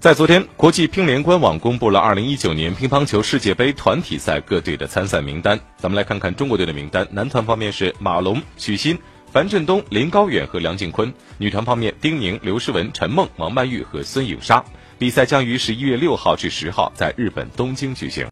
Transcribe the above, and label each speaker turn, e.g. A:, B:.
A: 在昨天，国际乒联官网公布了二零一九年乒乓球世界杯团体赛各队的参赛名单。咱们来看看中国队的名单：男团方面是马龙、许昕、樊振东、林高远和梁靖昆；女团方面，丁宁、刘诗雯、陈梦、王曼玉和孙颖莎。比赛将于十一月六号至十号在日本东京举行。